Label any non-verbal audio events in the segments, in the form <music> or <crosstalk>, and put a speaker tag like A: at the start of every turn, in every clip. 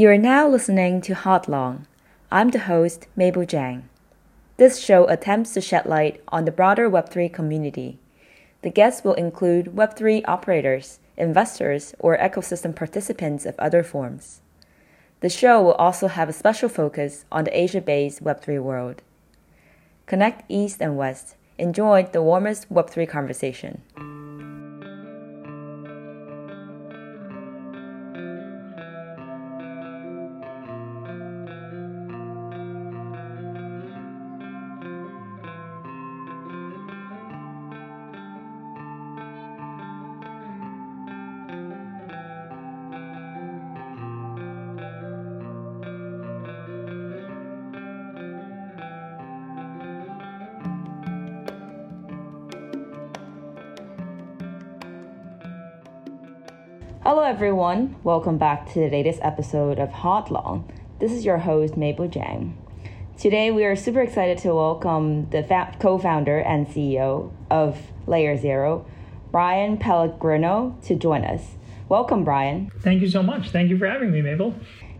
A: You are now listening to Hodlong. I'm the host, Mable Jiang. This show attempts to shed light on the broader Web3 community. The guests will include Web3 operators, investors, or ecosystem participants of other forms. The show will also have a special focus on the Asia based Web3 world. Connect East and West. Enjoy the warmest Web3 conversation. Everyone. Welcome back to the latest episode of Hodlong. This is your host, Mable Jiang. Today, we are super excited to welcome the co founder and CEO of Layer Zero, Bryan Pellegrino, to join us. Welcome, Bryan.
B: Thank you so much. Thank you for having me, Mable.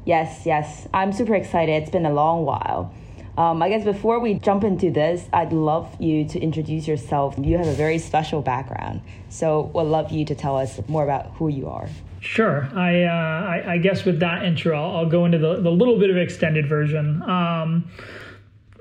A: Yes, yes. I'm super excited. It's been a long while. Um, I guess before we jump into this, I'd love you to introduce yourself. You have a very special background, so would love you to tell us more about who you are.
B: Sure. I, uh, I, I, guess with that intro, I'll, I'll, go into the, the little bit of extended version. Um,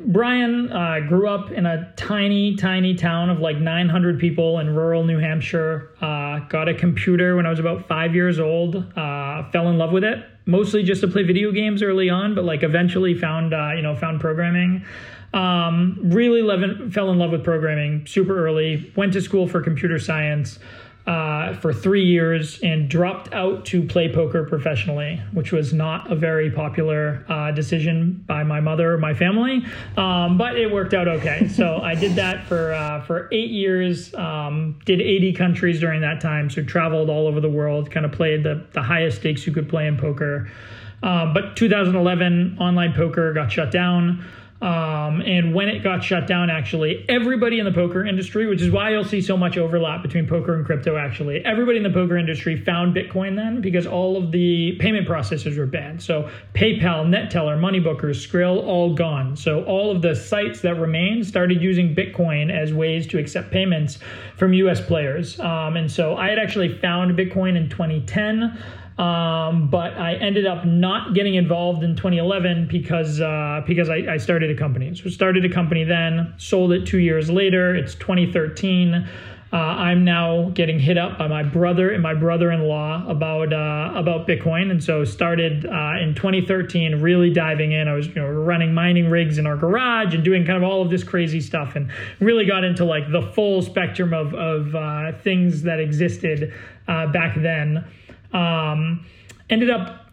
B: Bryan uh, grew up in a tiny, tiny town of like 900 people in rural New Hampshire. Uh, got a computer when I was about five years old. Uh, fell in love with it, mostly just to play video games early on, but like eventually found uh, you know found programming. Um, really love, fell in love with programming super early. Went to school for computer science uh, for three years and dropped out to play poker professionally, which was not a very popular uh, decision by my mother or my family, um, but it worked out okay. so I did that for uh, for eight years. Um, did 80 countries during that time, so traveled all over the world. Kind of played the the highest stakes you could play in poker. Um, but 2011, online poker got shut down. Um, and when it got shut down, actually, everybody in the poker industry, which is why you'll see so much overlap between poker and crypto, actually, everybody in the poker industry found Bitcoin then because all of the payment processors were banned. So PayPal, Neteller, Moneybookers, Skrill, all gone. So all of the sites that remained started using Bitcoin as ways to accept payments from US players. Um, and so I had actually found Bitcoin in 2010. Um, but I ended up not getting involved in 2011 because uh, because I, I, started a company. So started a company then, sold it two years later. It's 2013. Uh, I'm now getting hit up by my brother and my brother-in-law about uh, about Bitcoin, and so started uh, in 2013, really diving in. I was you know running mining rigs in our garage and doing kind of all of this crazy stuff, and really got into like the full spectrum of of uh, things that existed uh, back then. Um, ended up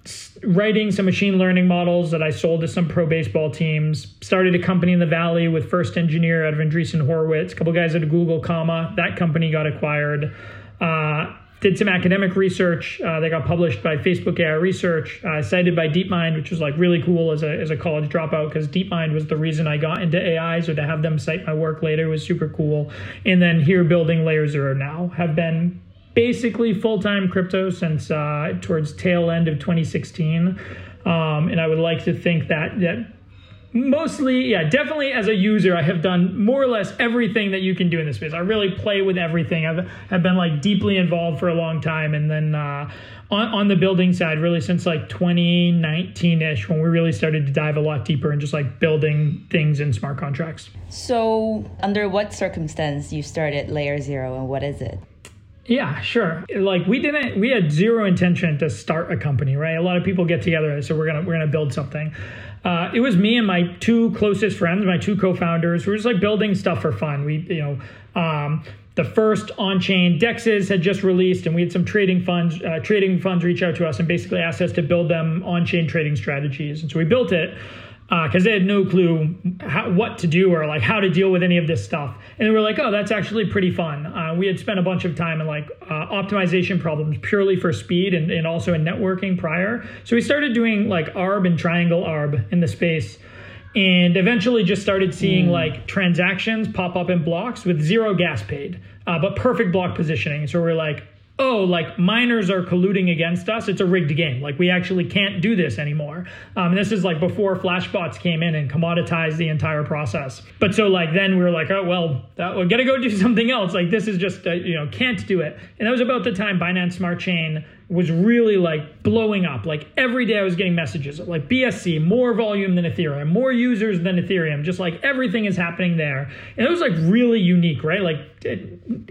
B: writing some machine learning models that I sold to some pro baseball teams. Started a company in the Valley with first engineer out of Andreessen Horowitz, a couple guys at Google, comma that company got acquired. Uh, did some academic research uh, got published by Facebook AI Research, uh, cited by DeepMind, which was like really cool as a, as a college dropout because DeepMind was the reason I got into AI. So to have them cite my work later was super cool. And then here building Layer Zero now have been basically full time crypto since uh, towards tail end of 2016, um, and I would like to think that that mostly yeah definitely as a user i have done more or less everything that you can do in this space. I really play with everything. I've have been like deeply involved for a long time. And then uh, on, on the building side really since like 2019ish when we really started to dive a lot deeper and just like building things in smart contracts.
A: So under what circumstance you started layer zero and what is it
B: yeah, sure. Like we didn't we had zero intention to start a company, right? A lot of people get together so we're going to we're going to build something. Uh, it was me and my two closest friends, my two co-founders. We were just like building stuff for fun. We, you know, um, the first on-chain dexes had just released, and we had some trading funds, uh, trading funds reach out to us and basically asked us to build them on-chain trading strategies. And so we built it because uh, they had no clue how, what to do or like how to deal with any of this stuff. And we were like, oh, that's actually pretty fun. Uh, we had spent a bunch of time in like uh, optimization problems purely for speed and, and also in networking prior. So we started doing like ARB and triangle ARB in the space and eventually just started seeing mm. like transactions pop up in blocks with zero gas paid, uh, but perfect block positioning. So we're like, oh, like miners are colluding against us. It's a rigged game. Like we actually can't do this anymore. Um, this is like before flashbots came in and commoditized the entire process. But so like then we were like, oh well, that, we got to go do <laughs> something else. Like this is just uh, you know can't do it. And that was about the time Binance Smart Chain was really like blowing up. Like every day I was getting messages like BSC, more volume than Ethereum, more users than Ethereum, just like everything is happening there. And it was like really unique, right? Like eh,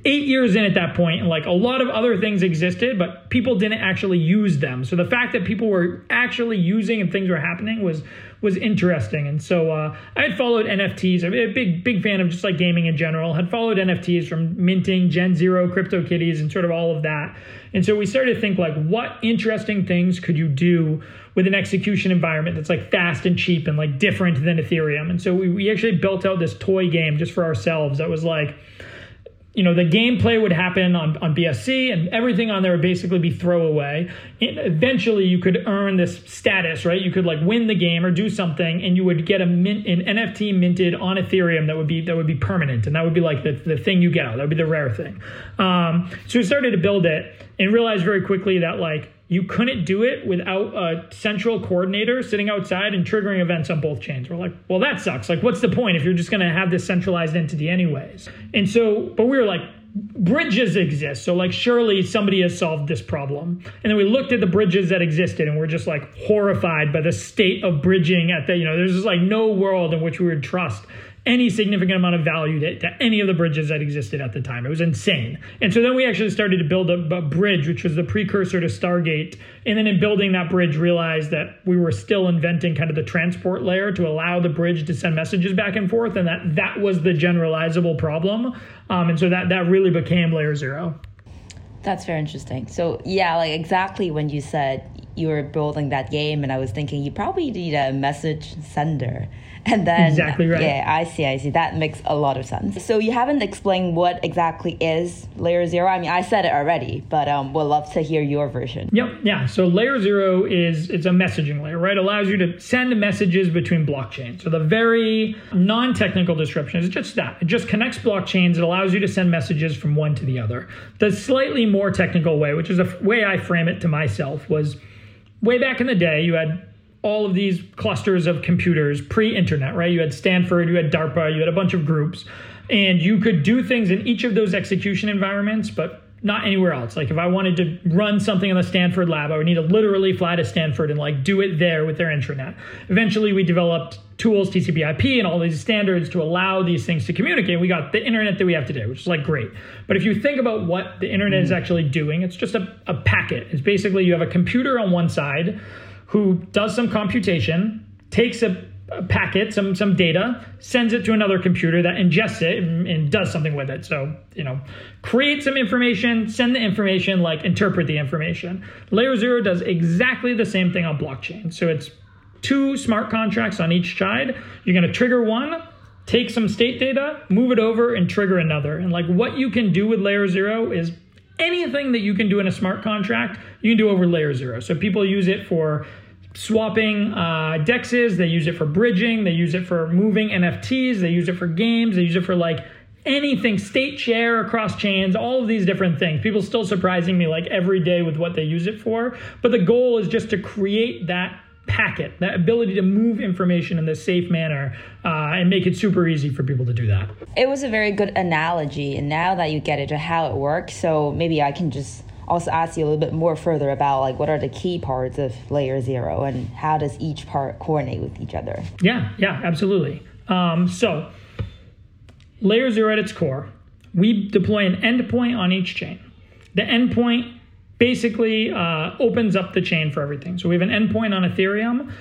B: eight years in at that point, and like a lot of other things existed, but people didn't actually use them. So the fact that people were actually using and things were happening was was interesting. And so uh, I had followed NFTs. I'm a big, big fan of just like gaming in general. Had followed NFTs from minting, Gen Zero, CryptoKitties, and sort of all of that. And so we started to think like, what interesting things could you do with an execution environment that's like fast and cheap and like different than Ethereum? And so we, we actually built out this toy game just for ourselves that was like you know, the gameplay would happen on, on BSC and everything on there would basically be throwaway. And eventually you could earn this status, right? You could like win the game or do something and you would get a mint, an NFT minted on Ethereum that would be, that would be permanent. And that would be like the, the thing you get out. That would be the rare thing. Um, so we started to build it and realized very quickly that like you couldn't do it without a central coordinator sitting outside and triggering events on both chains. We're like, well, that sucks. Like, what's the point if you're just going to have this centralized entity anyways? And so, but we were like, bridges exist. So, like, surely somebody has solved this problem. And then we looked at the bridges that existed and we're just like horrified by the state of bridging at the, you know, there's just like no world in which we would trust any significant amount of value to, to, any of the bridges that existed at the time. It was insane. And so then we actually started to build a, a, bridge, which was the precursor to Stargate. And then in building that bridge, realized that we were still inventing kind of the transport layer to allow the bridge to send messages back and forth, and that that was the generalizable problem. Um, and so that that really became layer zero.
A: That's very interesting. So yeah, like exactly when you said you were building that game, and I was thinking you probably need a message sender And then
B: exactly right.
A: Yeah, I see, I see. That makes a lot of sense. So you haven't explained what exactly is layer zero. I mean, I said it already, but um, we'll love to hear your version.
B: Yep, yeah. So layer zero is it's a messaging layer, right? Allows you to send messages between blockchains. So the very non-technical description is just that. It just connects blockchains. It allows you to send messages from one to the other. The slightly more technical way, which is the way I frame it to myself, was way back in the day, you had all of these clusters of computers pre-internet, right? You had Stanford, you had DARPA, you had a bunch of groups, and you could do things in each of those execution environments, but not anywhere else. Like if I wanted to run something in the Stanford lab, I would need to literally fly to Stanford and like do it there with their intranet. Eventually, we developed tools, TCP/IP, and all these standards to allow these things to communicate. We got the internet that we have today, which is like great. But if you think about what the internet is mm. actually doing, it's just a, a packet. It's basically you have a computer on one side who does some computation, takes a, a packet, some some data, sends it to another computer that ingests it and, and, does something with it. So, you know, create some information, send the information, like interpret the information. Layer zero does exactly the same thing on blockchain. So it's two smart contracts on each side. You're going to trigger one, take some state data, move it over, and trigger another. And like what you can do with layer zero is anything that you can do in a smart contract, you can do over layer zero. So people use it for swapping uh, dexes, they use it for bridging, they use it for moving NFTs, they use it for games, they use it for like anything, state share across chains, all of these different things. People still surprising me like every day with what they use it for. But the goal is just to create that packet, that ability to move information in this safe manner uh, and make it super easy for people to do that.
A: It was a very good analogy. And now that you get it to how it works, so maybe I can just also ask you a little bit more further about like what are the key parts of layer zero and how does each part coordinate with each other?
B: Yeah, yeah, absolutely. Um, so layer zero at its core, we deploy an endpoint on each chain. The endpoint basically uh, opens up the chain for everything. So we have an endpoint on Ethereum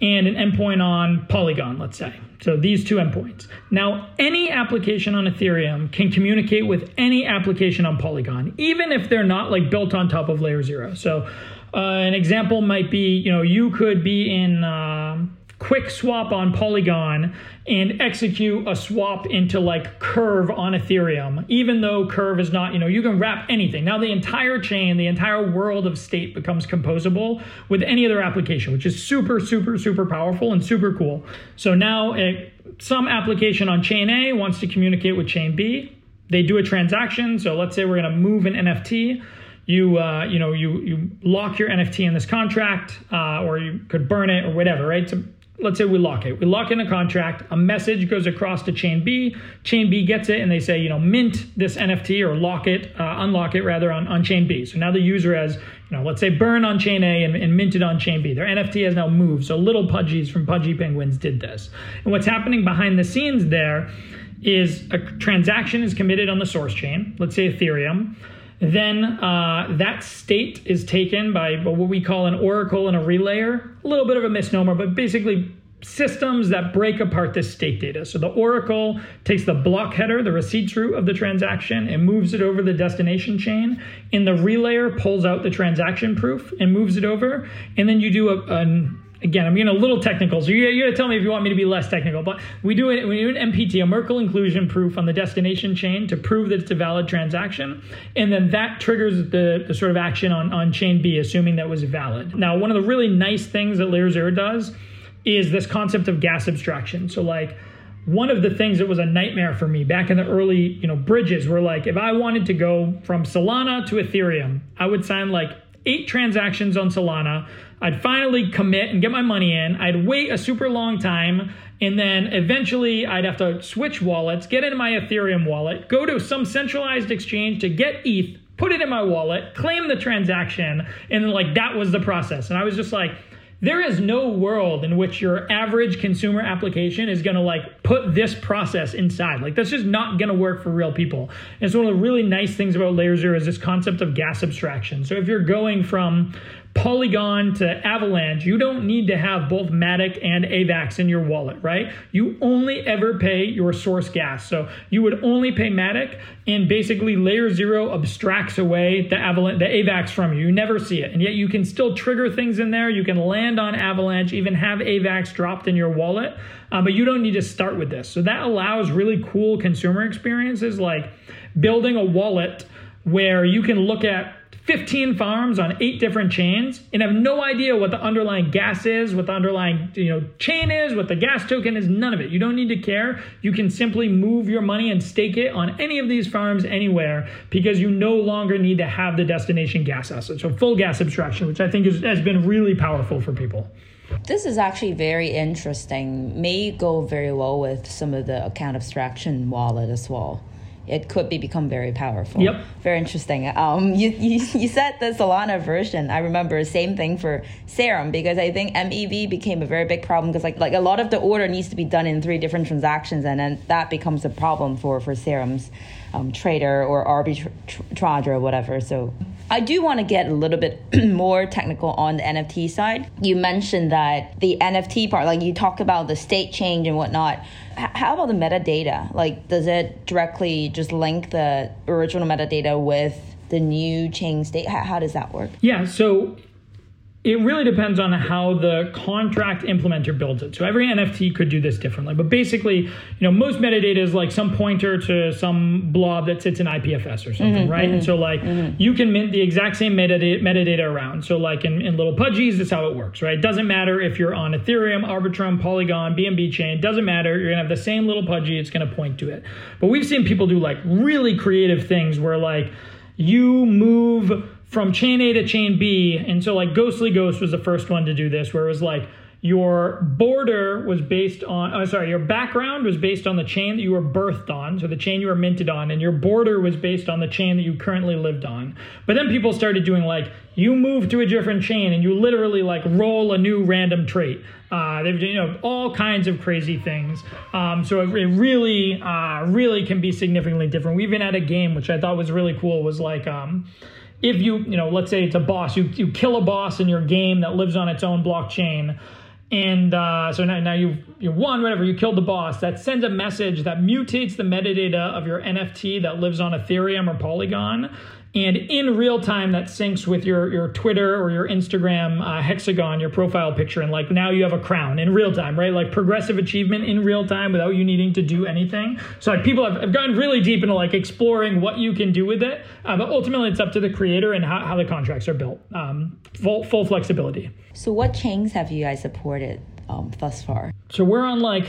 B: and an endpoint on Polygon, let's say. So these two endpoints. Now, any application on Ethereum can communicate with any application on Polygon, even if they're not like built on top of layer zero. So uh, an example might be, you know, you could be in. Um, QuickSwap on Polygon and execute a swap into like Curve on Ethereum, even though Curve is not, you know, you can wrap anything. Now the entire chain, the entire world of state becomes composable with any other application, which is super, super, super powerful and super cool. So now it, some application on chain A wants to communicate with chain B. They do a transaction. So let's say we're going to move an NFT you uh, you know you you lock your NFT in this contract, uh, or you could burn it or whatever, right? So let's say we lock it. We lock in a contract. A message goes across to Chain B. Chain B gets it, and they say, you know, mint this NFT or lock it, uh, unlock it rather on, on Chain B. So now the user has, you know, let's say burn on Chain A and, and minted on Chain B. Their NFT has now moved. So little Pudgies from Pudgy Penguins did this. And what's happening behind the scenes there is a transaction is committed on the source chain, let's say Ethereum. Then uh, that state is taken by what we call an oracle and a relayer. A little bit of a misnomer, but basically systems that break apart this state data. So the oracle takes the block header, the receipts root of the transaction, and moves it over the destination chain. And the relayer pulls out the transaction proof and moves it over. And then you do a, an again, I'm getting a little technical, so you, you gotta tell me if you want me to be less technical. But we do it, we do an MPT, a Merkle inclusion proof on the destination chain to prove that it's a valid transaction, and then that triggers the, the sort of action on, on chain B, assuming that was valid. Now, one of the really nice things that Layer Zero does is this concept of gas abstraction. So like one of the things that was a nightmare for me back in the early, you know, bridges were like if I wanted to go from Solana to Ethereum, I would sign like eight transactions on Solana. I'd finally commit and get my money in. I'd wait a super long time. And then eventually I'd have to switch wallets, get into my Ethereum wallet, go to some centralized exchange to get ETH, put it in my wallet, claim the transaction. And then, like, that was the process. And I was just like, there is no world in which your average consumer application is going to like put this process inside like that's just not going to work for real people and so one of the really nice things about layer zero is this concept of gas abstraction so if you're going from Polygon to Avalanche, you don't need to have both Matic and AVAX in your wallet, right? You only ever pay your source gas. So you would only pay Matic, and basically Layer Zero abstracts away the Avalanche, the AVAX from you. You never see it, and yet you can still trigger things in there. You can land on Avalanche, even have AVAX dropped in your wallet, uh, but you don't need to start with this. So that allows really cool consumer experiences like building a wallet where you can look at 15 farms on eight different chains and have no idea what the underlying gas is, what the underlying you know chain is, what the gas token is, none of it. You don't need to care. You can simply move your money and stake it on any of these farms anywhere because you no longer need to have the destination gas asset. So full gas abstraction, which I think is, has been really powerful for people.
A: This is actually very interesting. May go very well with some of the account abstraction wallet as well it could be become very powerful.
B: Yep.
A: Very interesting. Um, you, you, you said the Solana version. I remember same thing for Serum because I think MEV became a very big problem because like like a lot of the order needs to be done in three different transactions and then that becomes a problem for for Serum's um, trader or arbitrage or whatever. So I do want to get a little bit <clears throat> more technical on the NFT side. You mentioned that the NFT part, like you talk about the state change and whatnot. How about the metadata? Like, does it directly just link the original metadata with the new chain state? How does that work?
B: Yeah. So it really depends on how the contract implementer builds it. So every NFT could do this differently. But basically, you know, most metadata is like some pointer to some blob that sits in IPFS or something, mm-hmm, right? Mm-hmm, and so like mm-hmm. you can mint the exact same metadata, metadata around. So like in, in little pudgies, that's how it works, right? It doesn't matter if you're on Ethereum, Arbitrum, Polygon, BNB chain, doesn't matter. You're gonna have the same little pudgy, it's gonna point to it. But we've seen people do like really creative things where like you move from chain A to chain B. And so, like, Ghostly Ghost was the first one to do this, where it was like your border was based on, oh, sorry, your background was based on the chain that you were birthed on, so the chain you were minted on, and your border was based on the chain that you currently lived on. But then people started doing like, you move to a different chain and you literally like roll a new random trait. Uh, they've you know all kinds of crazy things. Um, so it, it really, uh, really can be significantly different. We even had a game which I thought was really cool. Was like um, if you, you know, let's say it's a boss, you, you kill a boss in your game that lives on its own blockchain. And uh, so now, now you've you won, whatever, you killed the boss. That sends a message that mutates the metadata of your NFT that lives on Ethereum or Polygon and in real time that syncs with your your twitter or your instagram uh, hexagon your profile picture and like now you have a crown in real time right? Like progressive achievement in real time without you needing to do anything. So like people have, have gotten really deep into like exploring what you can do with it. Uh, but ultimately it's up to the creator and how, how the contracts are built. Um, full, full flexibility.
A: So what chains have you guys supported um, thus far?
B: So we're on like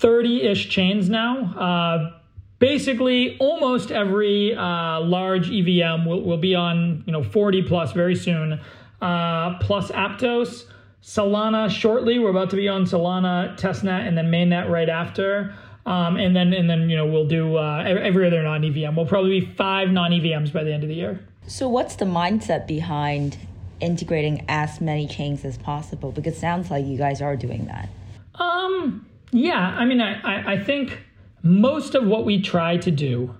B: 30-ish chains now. Uh, basically almost every uh, large EVM will, will be on you know 40 plus very soon, uh, plus Aptos. Solana shortly. We're about to be on Solana, testnet, and then mainnet right after. Um, and then and then you know we'll do uh, every other non EVM. We'll probably be five non EVMs by the end of the year.
A: So what's the mindset behind integrating as many chains as possible? Because it sounds like you guys are doing that.
B: Um. Yeah. I mean, I I, I think most of what we try to do,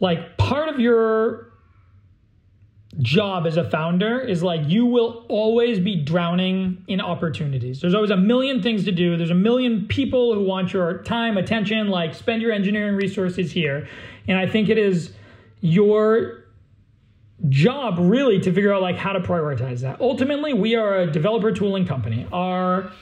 B: like part of your job as a founder is like you will always be drowning in opportunities. There's always a million things to do. There's a million people who want your time, attention, like spend your engineering resources here. And I think it is your job really to figure out like how to prioritize that. Ultimately, we are a developer tooling company. Our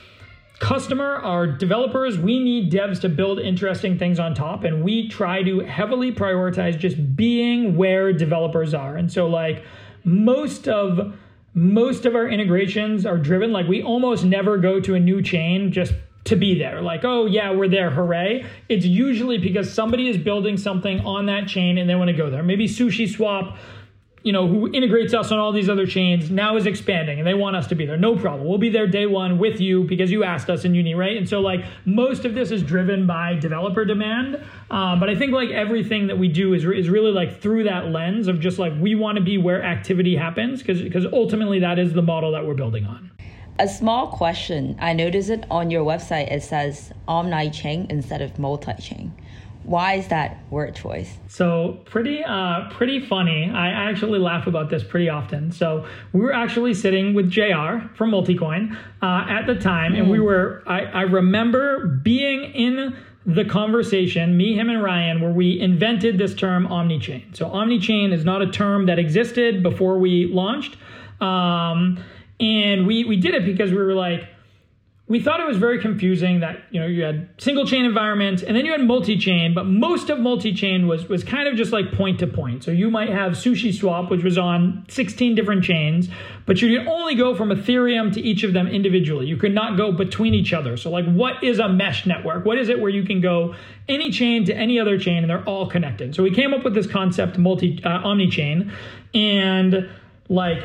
B: customer, our developers, we need devs to build interesting things on top and we try to heavily prioritize just being where developers are. And so like most of most of our integrations are driven like we almost never go to a new chain just to be there. Like oh yeah we're there hooray. It's usually because somebody is building something on that chain and they want to go there. Maybe SushiSwap you know, who integrates us on all these other chains, now is expanding and they want us to be there. No problem. We'll be there day one with you because you asked us in uni, right? And so, like, most of this is driven by developer demand. Um, but I think, like, everything that we do is, is really like through that lens of just like we want to be where activity happens because because ultimately that is the model that we're building on.
A: A small question. I noticed it on your website. It says omni chain instead of multi chain. Why is that word choice?
B: So pretty, uh, pretty funny. I actually laugh about this pretty often. So we were actually sitting with Jr. from Multicoin uh, at the time, mm. and we hmm. were. I, I remember being in the conversation, me, him, and Ryan, where we invented this term omnichain. So omnichain is not a term that existed before we launched, um, and we we did it because we were like we thought it was very confusing that you know you had single chain environments and then you had multi-chain but most of multi-chain was was kind of just like point to point. So you might have SushiSwap which was on 16 different chains but you could only go from ethereum to each of them individually. You could not go between each other. So like what is a mesh network? What is it where you can go any chain to any other chain and they're all connected? So we came up with this concept multi uh, omni-chain and like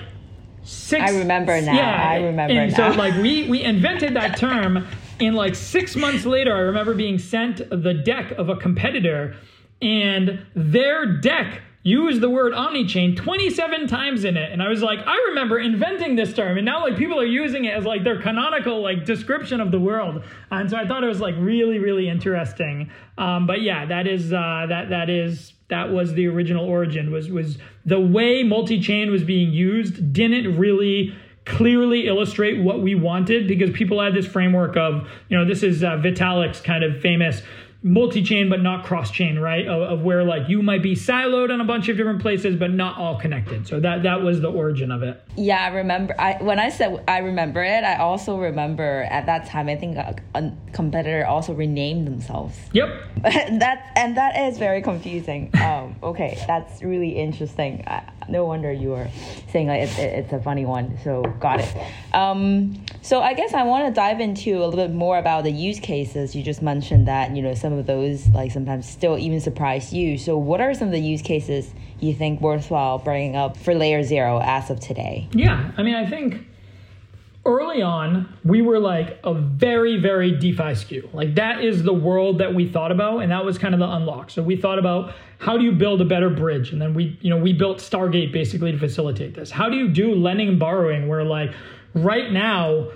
A: six. I remember now. Yeah, I remember
B: and
A: now.
B: So like we we invented that <laughs> term, and like six months later, I remember being sent the deck of a competitor, and their deck used the word omnichain 27 times in it and i was like i remember inventing this term and now like people are using it as like their canonical like description of the world and so i thought it was like really really interesting um, but yeah that is uh, that that is that was the original origin was was the way multi-chain was being used didn't really clearly illustrate what we wanted because people had this framework of you know this is uh, vitalik's kind of famous multi-chain but not cross-chain right? Of, of, where like you might be siloed on a bunch of different places but not all connected. So that that was the origin of it.
A: Yeah i remember i when i said i remember it i also remember at that time i think a, a competitor also renamed themselves.
B: Yep. <laughs>
A: That and that is very confusing. Um, okay that's really interesting I, no wonder you were saying like it's, it's a funny one so got it um, so i guess i want to dive into a little bit more about the use cases you just mentioned that you know some some of those like sometimes still even surprise you. So what are some of the use cases you think worthwhile bringing up for layer zero as of today?
B: Yeah, I mean, I think early on we were like a very very DeFi skew. Like that is the world that we thought about, and that was kind of the unlock. So we thought about how do you build a better bridge, and then we you know we built Stargate basically to facilitate this. How do you do lending and borrowing where like right now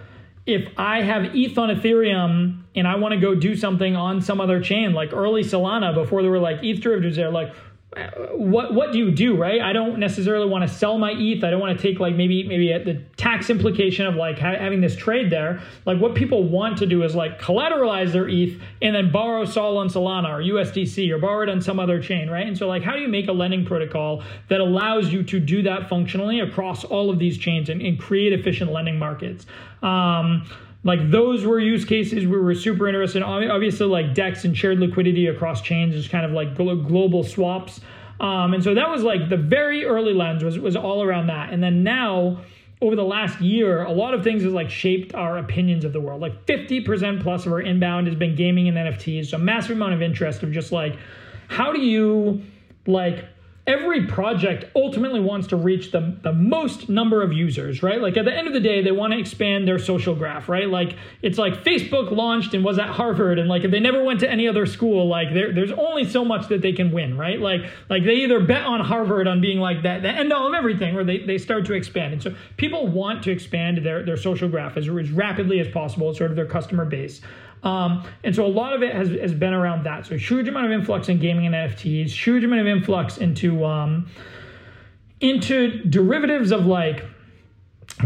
B: if I have ETH on Ethereum and I want to go do something on some other chain, like early Solana, before there were like ETH derivatives there, like what what do you do right? I don't necessarily want to sell my eth i don't want to take like maybe maybe the tax implication of like ha- having this trade there. Like what people want to do is like collateralize their eth and then borrow sol on solana or usdc or borrow it on some other chain right? And so like how do you make a lending protocol that allows you to do that functionally across all of these chains and, and create efficient lending markets? Um, like those were use cases we were super interested in. Obviously, like DEX and shared liquidity across chains is kind of like global swaps. Um, and so that was like the very early lens was was all around that. And then now over the last year, a lot of things has like shaped our opinions of the world. Like 50% plus of our inbound has been gaming and NFTs. So massive amount of interest of just like, how do you like every project ultimately wants to reach the, the most number of users, right? Like at the end of the day, they want to expand their social graph, right? Like it's like Facebook launched and was at Harvard and like if they never went to any other school, like there, there's only so much that they can win, right? Like like they either bet on Harvard on being like that, the end all of everything, or they, they start to expand. And so people want to expand their, their social graph as, as rapidly as possible, sort of their customer base. Um, and so a lot of it has, has been around that. So huge amount of influx in gaming and NFTs, huge amount of influx into um, into derivatives of like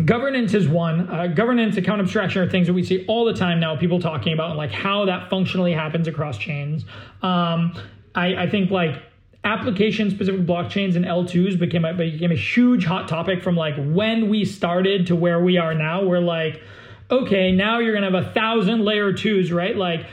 B: governance is one uh, governance account abstraction are things that we see all the time now people talking about like how that functionally happens across chains um, I, I think like application specific blockchains and L2s became a, became a huge hot topic from like when we started to where we are now. We're like, okay, now you're to have a thousand layer twos, right? Like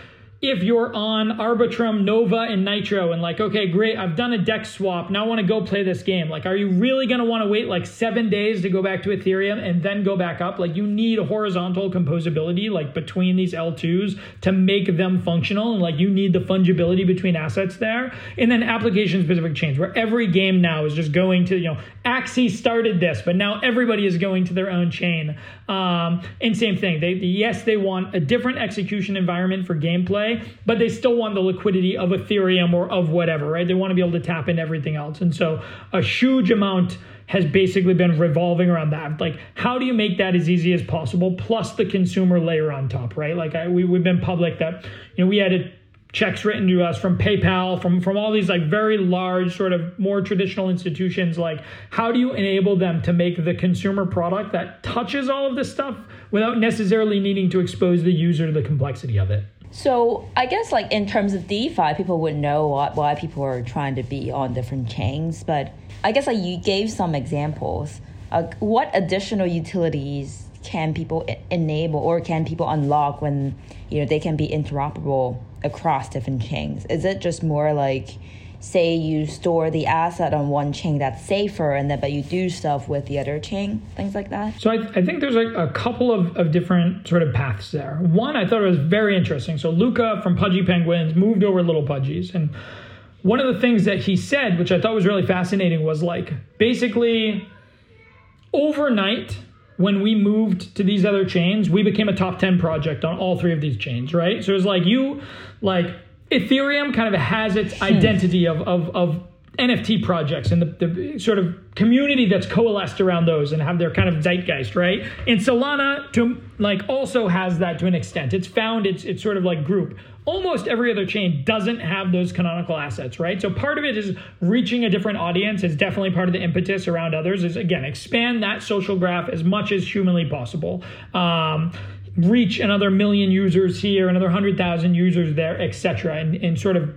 B: if you're on Arbitrum, Nova, and Nitro, and like, okay, great, I've done a deck swap. Now I want to go play this game. Like, are you really going to want to wait like seven days to go back to Ethereum and then go back up? Like, you need horizontal composability, like between these L2s to make them functional. And like, you need the fungibility between assets there. And then application specific chains where every game now is just going to, you know, Axie started this, but now everybody is going to their own chain. Um, and same thing. They, yes, they want a different execution environment for gameplay but they still want the liquidity of Ethereum or of whatever, right? They want to be able to tap into everything else. And so a huge amount has basically been revolving around that. Like, how do you make that as easy as possible? Plus the consumer layer on top, right? Like, I, we, we've been public that, you know, we had a checks written to us from PayPal, from from all these like very large sort of more traditional institutions like how do you enable them to make the consumer product that touches all of this stuff without necessarily needing to expose the user to the complexity of it?
A: So I guess like in terms of DeFi, people would know what, why people are trying to be on different chains. But I guess like you gave some examples. Uh, what additional utilities can people enable or can people unlock when you know they can be interoperable across different chains? Is it just more like say you store the asset on one chain that's safer and then but you do stuff with the other chain things like that?
B: So i, I think there's a, a couple of, of different sort of paths there. One i thought it was very interesting. So luca from pudgy penguins moved over little pudgies and one of the things that he said which i thought was really fascinating was like basically overnight when we moved to these other chains we became a top 10 project on all three of these chains right? So it's like you like Ethereum kind of has its hmm. identity of, of, of NFT projects and the, the, sort of community that's coalesced around those and have their kind of zeitgeist, right? And Solana to like also has that to an extent. It's found its its sort of like group. Almost every other chain doesn't have those canonical assets, right? So part of it is reaching a different audience. Is definitely part of the impetus around others. Is again expand that social graph as much as humanly possible. Um, reach another million users here, another 100,000 users there, etc., and, and sort of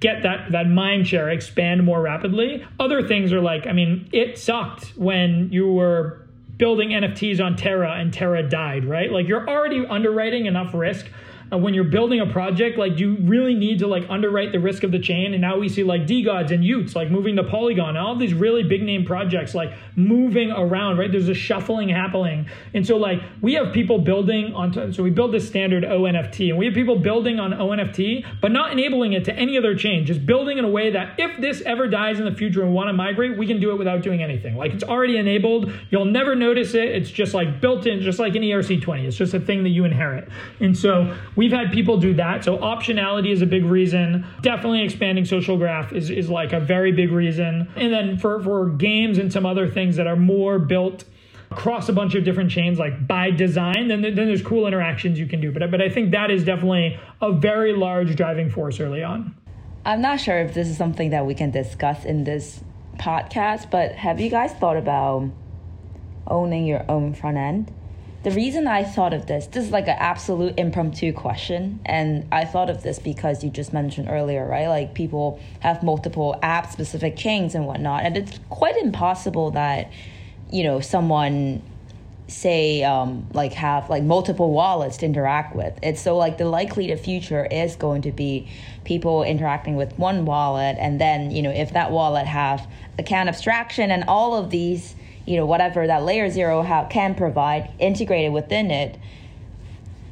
B: get that that mind share expand more rapidly. Other things are like, I mean, it sucked when you were building NFTs on Terra and Terra died, right? Like you're already underwriting enough risk uh, when you're building a project, like do you really need to like underwrite the risk of the chain. And now we see like DeGods and y00ts like moving to Polygon, and all these really big name projects like moving around, right? There's a shuffling happening. And so like we have people building on, so we build this standard ONFT and we have people building on ONFT, but not enabling it to any other chain, just building in a way that if this ever dies in the future and want to migrate, we can do it without doing anything. Like it's already enabled. You'll never notice it. It's just like built in, just like an ERC20. It's just a thing that you inherit. And so we've had people do that. So optionality is a big reason. Definitely expanding social graph is, is like a very big reason. And then for, for games and some other things that are more built across a bunch of different chains, like by design, then, then there's cool interactions you can do. But, but I think that is definitely a very large driving force early on.
A: I'm not sure if this is something that we can discuss in this podcast, but have you guys thought about owning your own front end? The reason I thought of this, this is like an absolute impromptu question. And I thought of this because you just mentioned earlier, right? Like people have multiple app specific chains and whatnot. And it's quite impossible that, you know, someone say um, like have like multiple wallets to interact with it's so like the likely the future is going to be people interacting with one wallet and then you know if that wallet have account abstraction and all of these you know whatever that layer zero ha- can provide integrated within it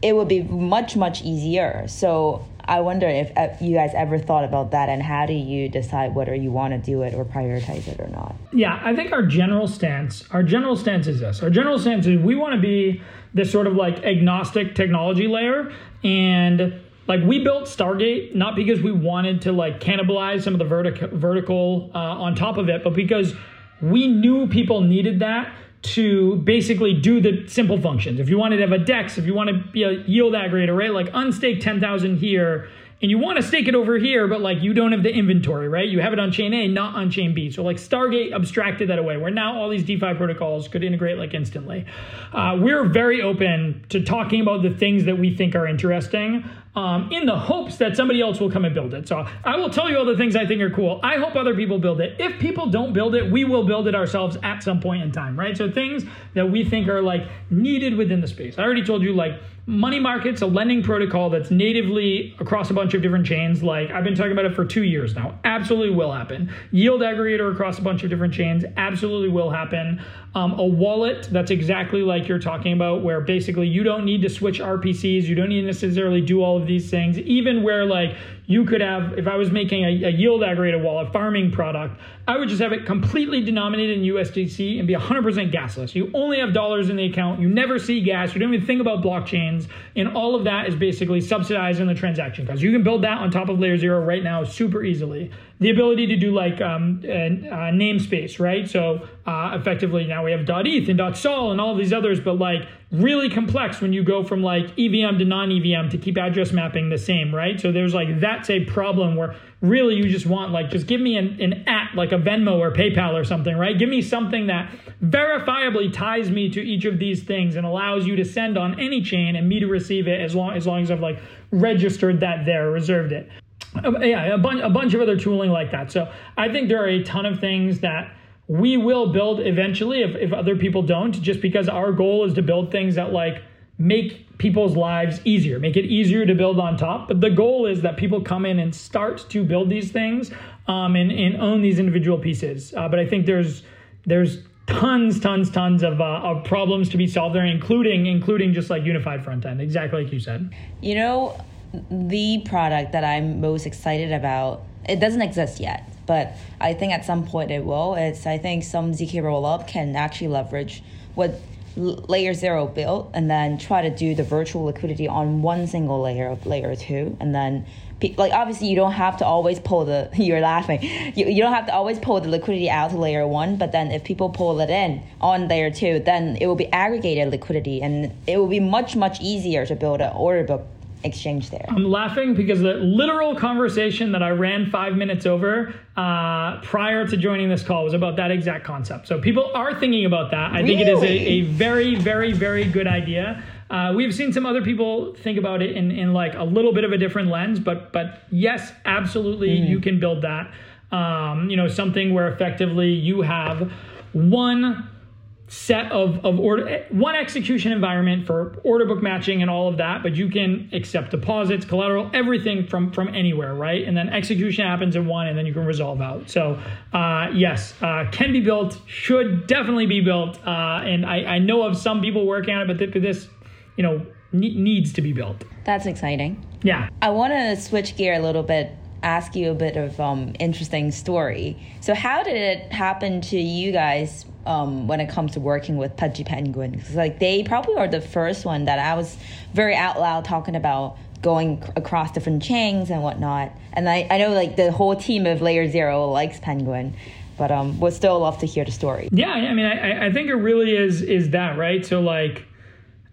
A: it would be much much easier. So i wonder if uh, you guys ever thought about that and how do you decide whether you want to do it or prioritize it or not?
B: Yeah i think our general stance our general stance is this. Our general stance is we want to be this sort of like agnostic technology layer and like we built stargate not because we wanted to like cannibalize some of the vertic- vertical uh, on top of it but because we knew people needed that to basically do the simple functions. If you wanted to have a DEX, if you want to be a yield aggregator, right? Like unstake 10,000 here and you want to stake it over here, but like you don't have the inventory, right? You have it on chain A, not on chain B. So like Stargate abstracted that away, where now all these DeFi protocols could integrate like instantly. Uh, we're very open to talking about the things that we think are interesting um, in the hopes that somebody else will come and build it. So I will tell you all the things I think are cool. I hope other people build it. If people don't build it, we will build it ourselves at some point in time, right? So things that we think are like needed within the space. I already told you like money markets, a lending protocol that's natively across a bunch of different chains. Like I've been talking about it for two years now. Absolutely will happen. Yield aggregator across a bunch of different chains. Absolutely will happen. Um, a wallet that's exactly like you're talking about, where basically you don't need to switch RPCs. You don't need to necessarily do all of these things. Even where like you could have, if I was making a, a yield aggregator wallet, farming product, I would just have it completely denominated in USDC and be 100% gasless. You only have dollars in the account. You never see gas. You don't even think about blockchains. And all of that is basically subsidized in the transaction cost. You can build that on top of layer zero right now super easily. The ability to do like um, a namespace, right? So uh, effectively now we have .eth and .sol and all these others, but like really complex when you go from like EVM to non-EVM to keep address mapping the same, right? So there's like that's a problem where really you just want like just give me an, an at like a venmo or paypal or something right give me something that verifiably ties me to each of these things and allows you to send on any chain and me to receive it as long as long as i've like registered that there reserved it uh, yeah a bunch a bunch of other tooling like that so i think there are a ton of things that we will build eventually if, if other people don't just because our goal is to build things that like make people's lives easier, make it easier to build on top. But the goal is that people come in and start to build these things um, and, and own these individual pieces. Uh, but I think there's there's tons, tons, tons of, uh, of problems to be solved there, including including just like unified front end, exactly like you said.
A: You know, the product that I'm most excited about, it doesn't exist yet, but I think at some point it will. It's I think some zk rollup can actually leverage what layer zero built and then try to do the virtual liquidity on one single layer of layer two and then like obviously you don't have to always pull the <laughs> you're laughing you, you don't have to always pull the liquidity out to layer one but then if people pull it in on layer two then it will be aggregated liquidity and it will be much much easier to build an order book exchange there.
B: I'm laughing because the literal conversation that I ran five minutes over uh, prior to joining this call was about that exact concept. So people are thinking about that. I really? think it is a, a very, very, very good idea. Uh, we've seen some other people think about it in, in like a little bit of a different lens, but but yes, absolutely, mm. you can build that. Um, you know, something where effectively you have one set of, of order one execution environment for order book matching and all of that but you can accept deposits collateral everything from from anywhere right? And then execution happens in one and then you can resolve out. So uh, yes uh, can be built should definitely be built uh, and I, I know of some people working on it but this you know needs to be built.
A: That's exciting.
B: Yeah.
A: I want to switch gear a little bit ask you a bit of um, interesting story. So, how did it happen to you guys um, when it comes to working with Pudgy Penguin? Because like they probably are the first one that I was very out loud talking about going across different chains and whatnot. And I, I know like the whole team of Layer Zero likes Penguin. But um, would still love to hear the story.
B: Yeah, I mean, I, I think it really is is that right. So like,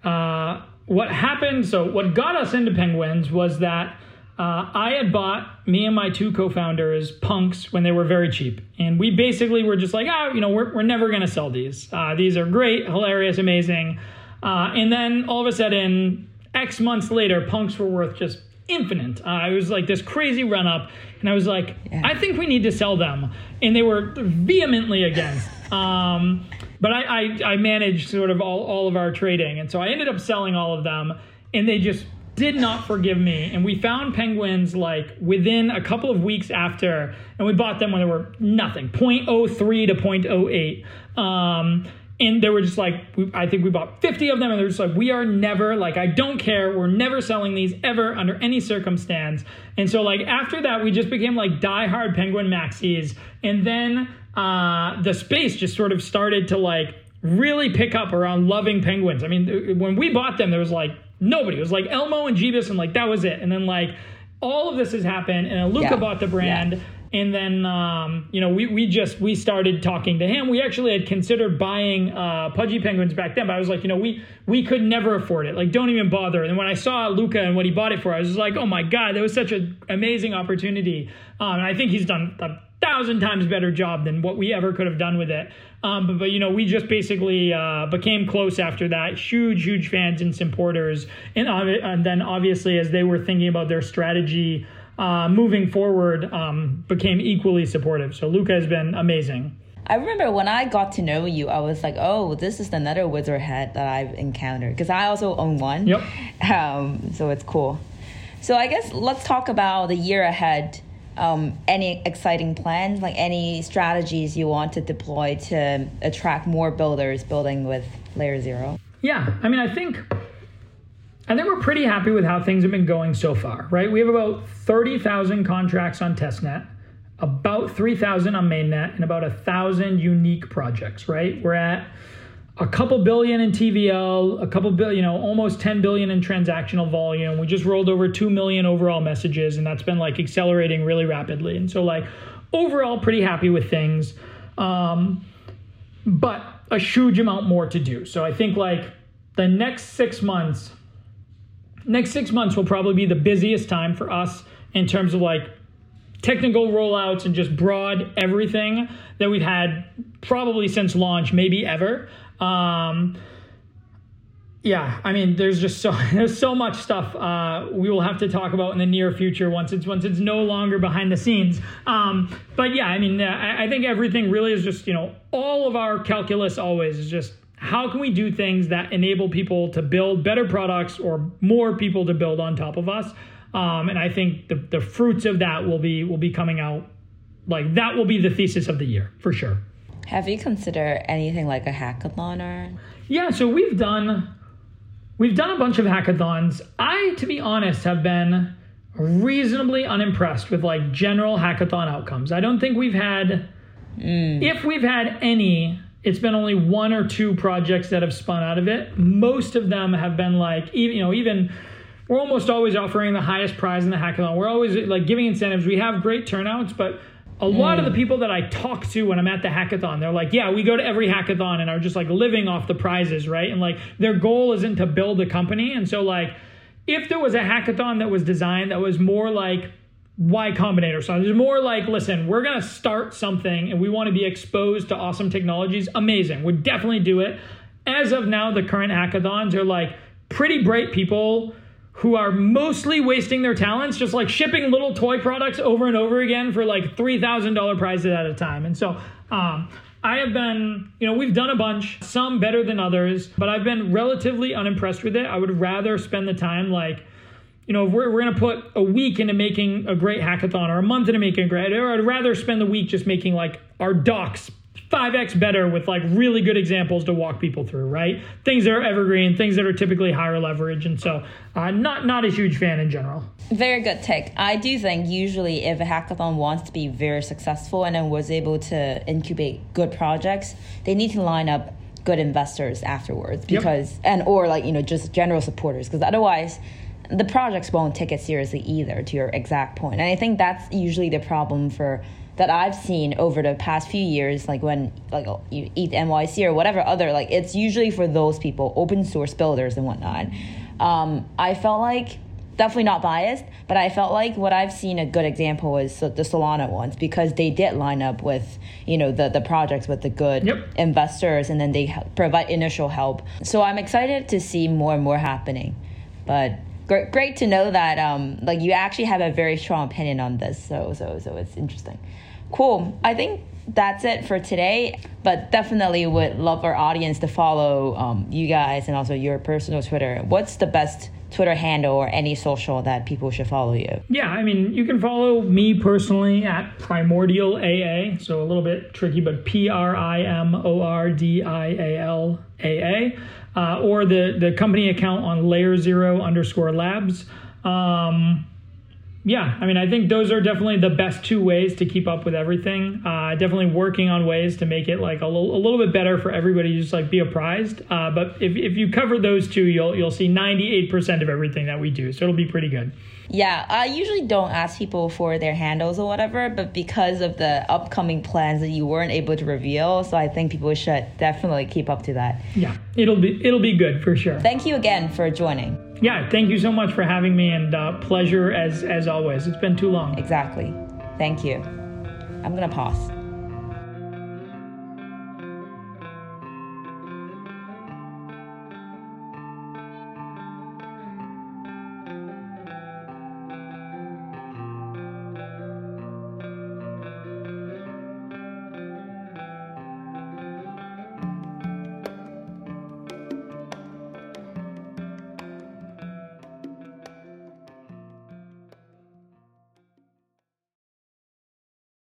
B: uh, what happened? So what got us into Penguins was that uh, I had bought me and my two co-founders punks when they were very cheap, and we basically were just like, oh, you know, we're we're never gonna sell these. Uh, these are great, hilarious, amazing. Uh, and then all of a sudden, X months later, punks were worth just infinite. Uh, it was like this crazy run up, and I was like, yeah. I think we need to sell them, and they were vehemently against. <laughs> Um, but I, I I managed sort of all all of our trading, and so I ended up selling all of them, and they just did not forgive me. And we found penguins like within a couple of weeks after, and we bought them when they were nothing 0.03 to 0.08. Um, and they were just like, we, I think we bought 50 of them, and they're just like, we are never, like, I don't care. We're never selling these ever under any circumstance. And so, like, after that, we just became like die-hard penguin maxis. And then uh, the space just sort of started to like really pick up around loving penguins. I mean, when we bought them, there was like nobody. It was like Elmo and Jeebus, and like that was it. And then like all of this has happened, and Luca yeah. bought the brand. Yeah. And then, um, you know, we, we just, we started talking to him. We actually had considered buying uh, Pudgy Penguins back then, but I was like, you know, we, we could never afford it. Like, don't even bother. And when I saw Luca and what he bought it for, I was like, oh my God, that was such an amazing opportunity. Um, and I think he's done a thousand times better job than what we ever could have done with it. Um, but, but, you know, we just basically uh, became close after that. Huge, huge fans and supporters. And, and then obviously, as they were thinking about their strategy uh, moving forward, um, became equally supportive. So Luca has been amazing.
A: I remember when I got to know you, I was like, oh, this is another wizard head that I've encountered because I also own one.
B: Yep. <laughs>
A: Um, so it's cool. So I guess let's talk about the year ahead um, any exciting plans, like any strategies you want to deploy to attract more builders building with LayerZero?
B: Yeah, I mean, I think I think we're pretty happy with how things have been going so far, right? We have about 30,000 contracts on testnet, about 3,000 on mainnet, and about a thousand unique projects, right? We're at a couple billion in TVL, a couple billion, you know, almost 10 billion in transactional volume. We just rolled over 2 million overall messages, and that's been like accelerating really rapidly. And so, like, overall, pretty happy with things. Um, but a huge amount more to do. So I think like the next six months, next six months will probably be the busiest time for us in terms of like technical rollouts and just broad everything that we've had probably since launch, maybe ever. Um, yeah, I mean, there's just so <laughs> there's so much stuff uh, we will have to talk about in the near future once it's once it's no longer behind the scenes. Um, but yeah, I mean, uh, I, I think everything really is just you know all of our calculus always is just how can we do things that enable people to build better products or more people to build on top of us. Um, and I think the the fruits of that will be will be coming out like that will be the thesis of the year for sure.
A: Have you considered anything like a hackathon or?
B: Yeah, so we've done we've done a bunch of hackathons. I, to be honest, have been reasonably unimpressed with like general hackathon outcomes. I don't think we've had mm. if we've had any, it's been only one or two projects that have spun out of it. Most of them have been like even you know even we're almost always offering the highest prize in the hackathon. We're always like giving incentives. We have great turnouts, but a lot of the mm. people that I talk to when I'm at the hackathon, they're like, yeah, we go to every hackathon and are just like living off the prizes, right? And like their goal isn't to build a company. And so, like, if there was a hackathon that was designed that was more like Y Combinator, so there's more like, listen, we're gonna start something and we want to be exposed to awesome technologies, amazing. We'd definitely do it. As of now, the current hackathons are like pretty bright people who are mostly wasting their talents just like shipping little toy products over and over again for like $3,000 prizes at a time. And so, um, I have been, you know, we've done a bunch, some better than others, but I've been relatively unimpressed with it. I would rather spend the time like, you know, if we're, we're going to put a week into making a great hackathon or a month into making a great, or I'd rather spend the week just making like our docs 5x better with like really good examples to walk people through, right? Things that are evergreen, things that are typically higher leverage, and so uh, not not a huge fan in general.
A: Very good take. I do think usually if a hackathon wants to be very successful and then was able to incubate good projects, they need to line up good investors afterwards because yep. and or like you know just general supporters because otherwise the projects won't take it seriously either to your exact point and i think that's usually the problem for that I've seen over the past few years, like when like you eat NYC or whatever other, like it's usually for those people, open source builders and whatnot. Um, I felt like definitely not biased, but I felt like what I've seen a good example was the Solana ones because they did line up with you know the the projects with the good
B: yep.
A: investors and then they provide initial help. So I'm excited to see more and more happening, but. Great, great to know that um, like you actually have a very strong opinion on this so so so it's interesting Cool. I think that's it for today. But definitely would love our audience to follow um, you guys and also your personal Twitter. What's the best Twitter handle or any social that people should follow you?
B: Yeah, I mean, you can follow me personally at Primordial AA. So a little bit tricky, but P R I M O R D I A L A A. Uh, or the, the company account on LayerZero underscore labs. Um, yeah, I mean, I think those are definitely the best two ways to keep up with everything. Uh, definitely working on ways to make it like a little, a little bit better for everybody, just like be apprised. Uh, but if, if you cover those two, you'll you'll see 98% of everything that we do, so it'll be pretty good.
A: Yeah, I usually don't ask people for their handles or whatever, but because of the upcoming plans that you weren't able to reveal, so I think people should definitely keep up to that.
B: Yeah, it'll be it'll be good for sure.
A: Thank you again for joining.
B: Yeah, thank you so much for having me, and uh, pleasure as as always. It's been too long.
A: Exactly. Thank you. I'm gonna pause.